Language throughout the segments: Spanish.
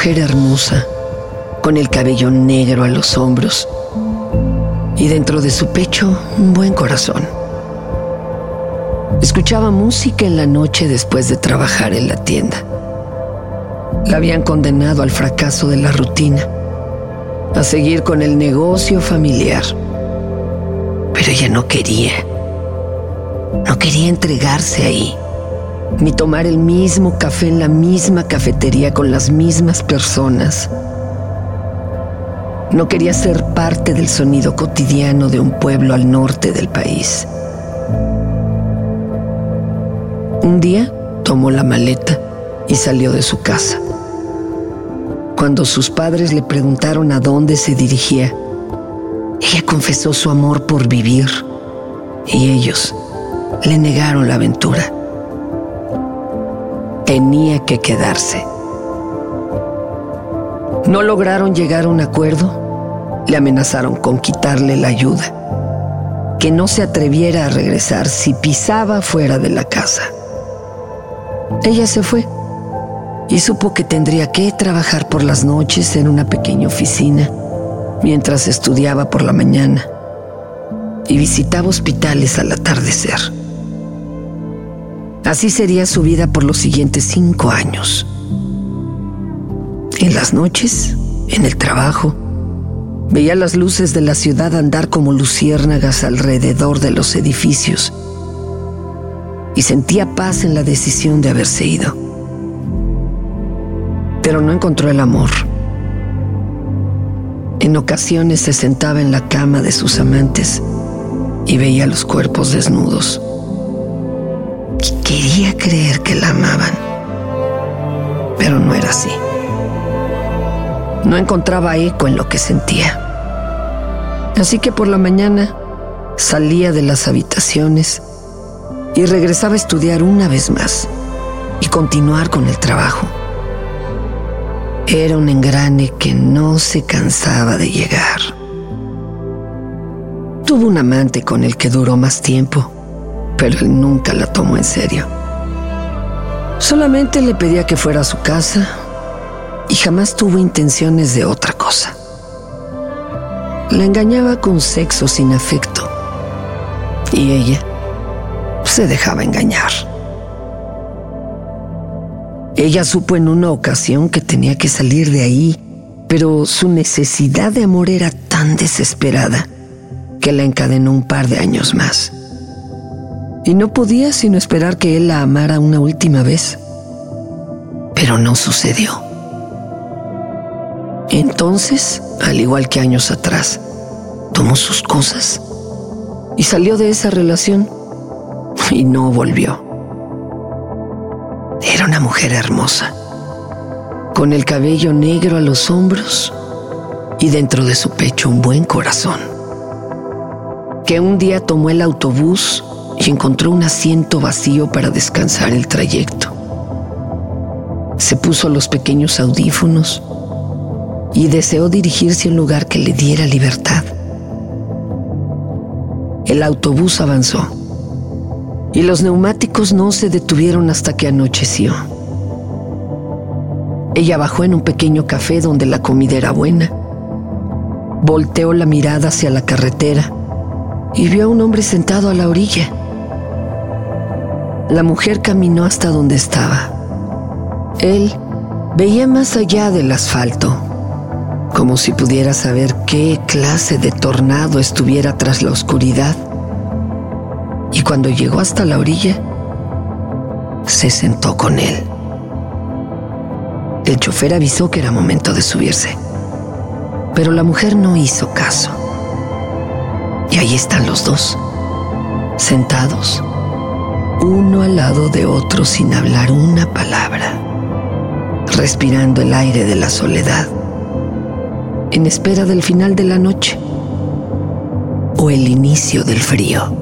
Mujer hermosa, con el cabello negro a los hombros y dentro de su pecho un buen corazón. Escuchaba música en la noche después de trabajar en la tienda. La habían condenado al fracaso de la rutina, a seguir con el negocio familiar. Pero ella no quería. No quería entregarse ahí ni tomar el mismo café en la misma cafetería con las mismas personas. No quería ser parte del sonido cotidiano de un pueblo al norte del país. Un día tomó la maleta y salió de su casa. Cuando sus padres le preguntaron a dónde se dirigía, ella confesó su amor por vivir y ellos le negaron la aventura tenía que quedarse. No lograron llegar a un acuerdo, le amenazaron con quitarle la ayuda, que no se atreviera a regresar si pisaba fuera de la casa. Ella se fue y supo que tendría que trabajar por las noches en una pequeña oficina mientras estudiaba por la mañana y visitaba hospitales al atardecer. Así sería su vida por los siguientes cinco años. En las noches, en el trabajo, veía las luces de la ciudad andar como luciérnagas alrededor de los edificios y sentía paz en la decisión de haberse ido. Pero no encontró el amor. En ocasiones se sentaba en la cama de sus amantes y veía los cuerpos desnudos. Quería creer que la amaban, pero no era así. No encontraba eco en lo que sentía. Así que por la mañana salía de las habitaciones y regresaba a estudiar una vez más y continuar con el trabajo. Era un engrane que no se cansaba de llegar. Tuvo un amante con el que duró más tiempo pero él nunca la tomó en serio. Solamente le pedía que fuera a su casa y jamás tuvo intenciones de otra cosa. La engañaba con sexo sin afecto y ella se dejaba engañar. Ella supo en una ocasión que tenía que salir de ahí, pero su necesidad de amor era tan desesperada que la encadenó un par de años más y no podía sino esperar que él la amara una última vez. Pero no sucedió. Entonces, al igual que años atrás, tomó sus cosas y salió de esa relación y no volvió. Era una mujer hermosa, con el cabello negro a los hombros y dentro de su pecho un buen corazón, que un día tomó el autobús y encontró un asiento vacío para descansar el trayecto. Se puso los pequeños audífonos y deseó dirigirse a un lugar que le diera libertad. El autobús avanzó y los neumáticos no se detuvieron hasta que anocheció. Ella bajó en un pequeño café donde la comida era buena. Volteó la mirada hacia la carretera y vio a un hombre sentado a la orilla. La mujer caminó hasta donde estaba. Él veía más allá del asfalto, como si pudiera saber qué clase de tornado estuviera tras la oscuridad. Y cuando llegó hasta la orilla, se sentó con él. El chofer avisó que era momento de subirse, pero la mujer no hizo caso. Y ahí están los dos, sentados, uno al lado de otro sin hablar una palabra, respirando el aire de la soledad, en espera del final de la noche o el inicio del frío.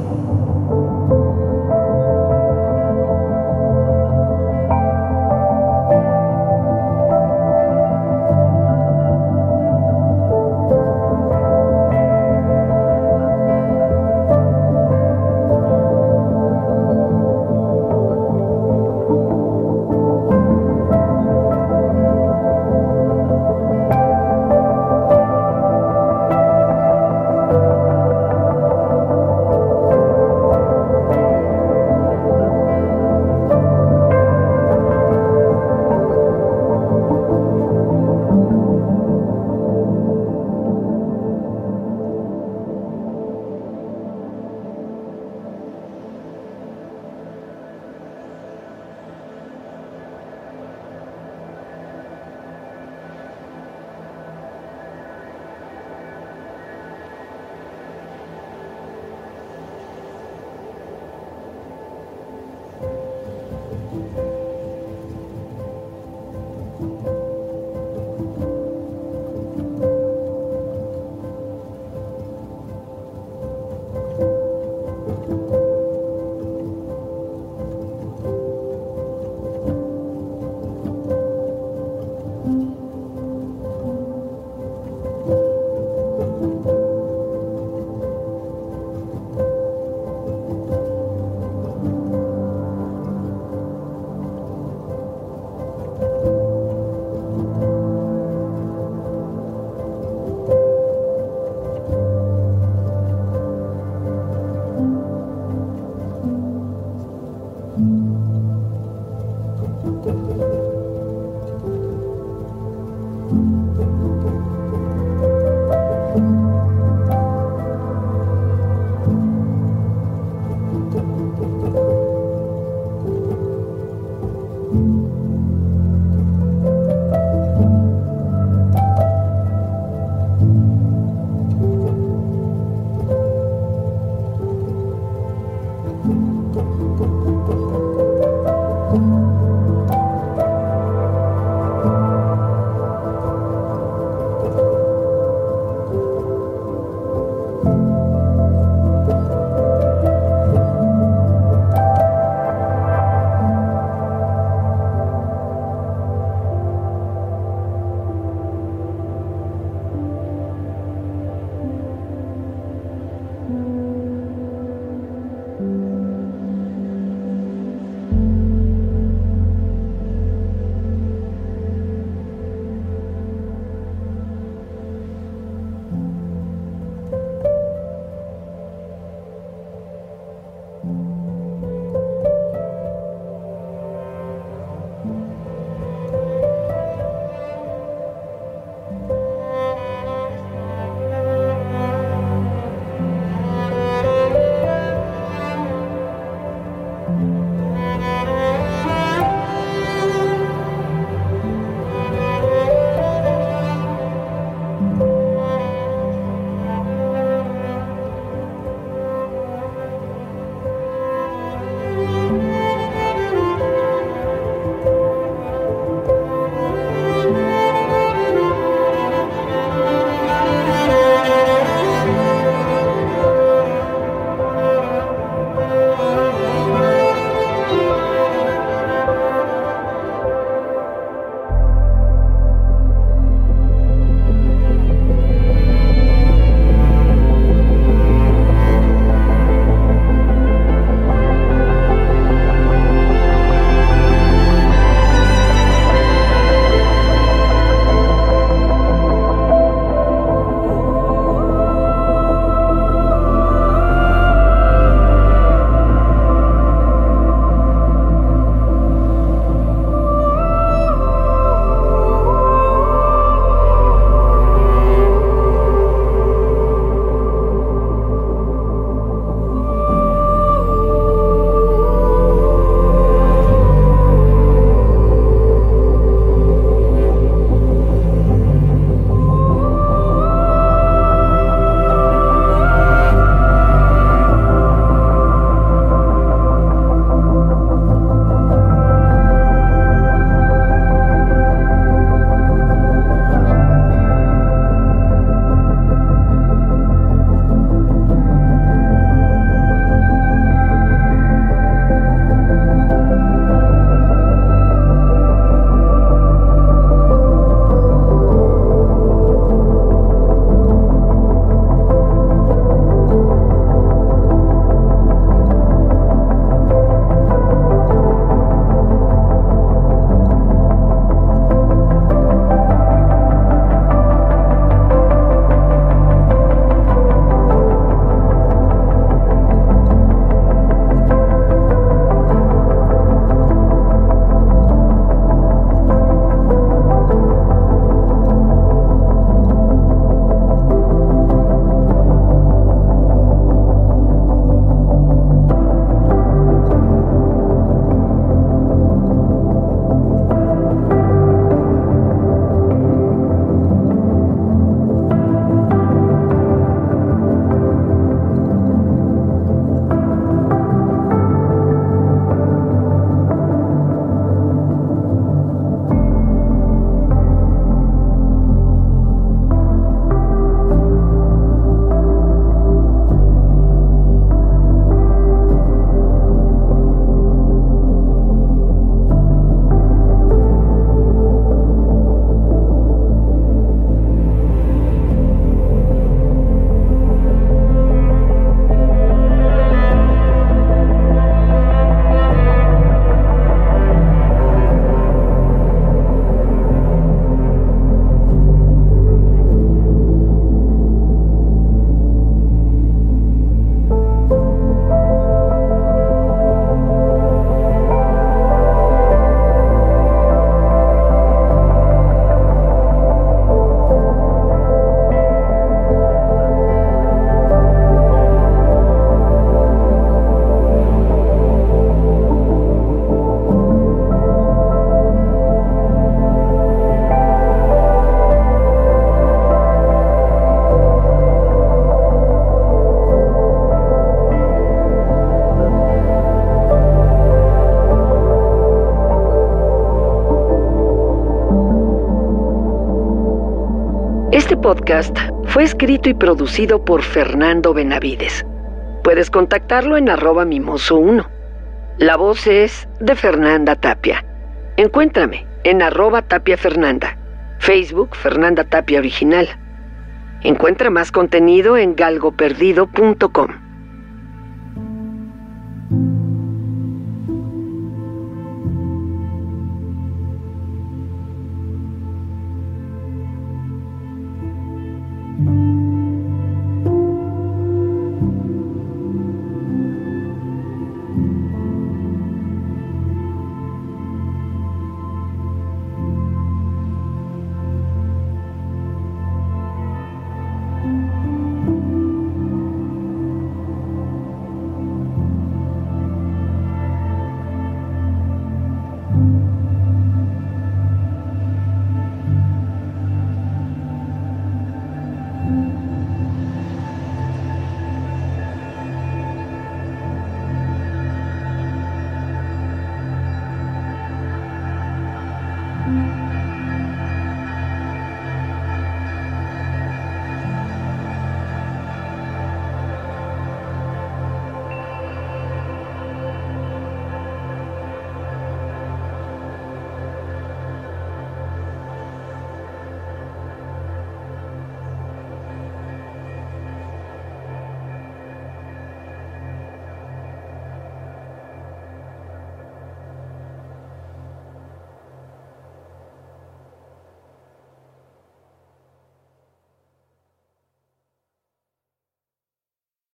Podcast fue escrito y producido por Fernando Benavides. Puedes contactarlo en arroba mimoso1. La voz es de Fernanda Tapia. Encuéntrame en arroba Tapia Fernanda. Facebook Fernanda Tapia Original. Encuentra más contenido en galgoperdido.com.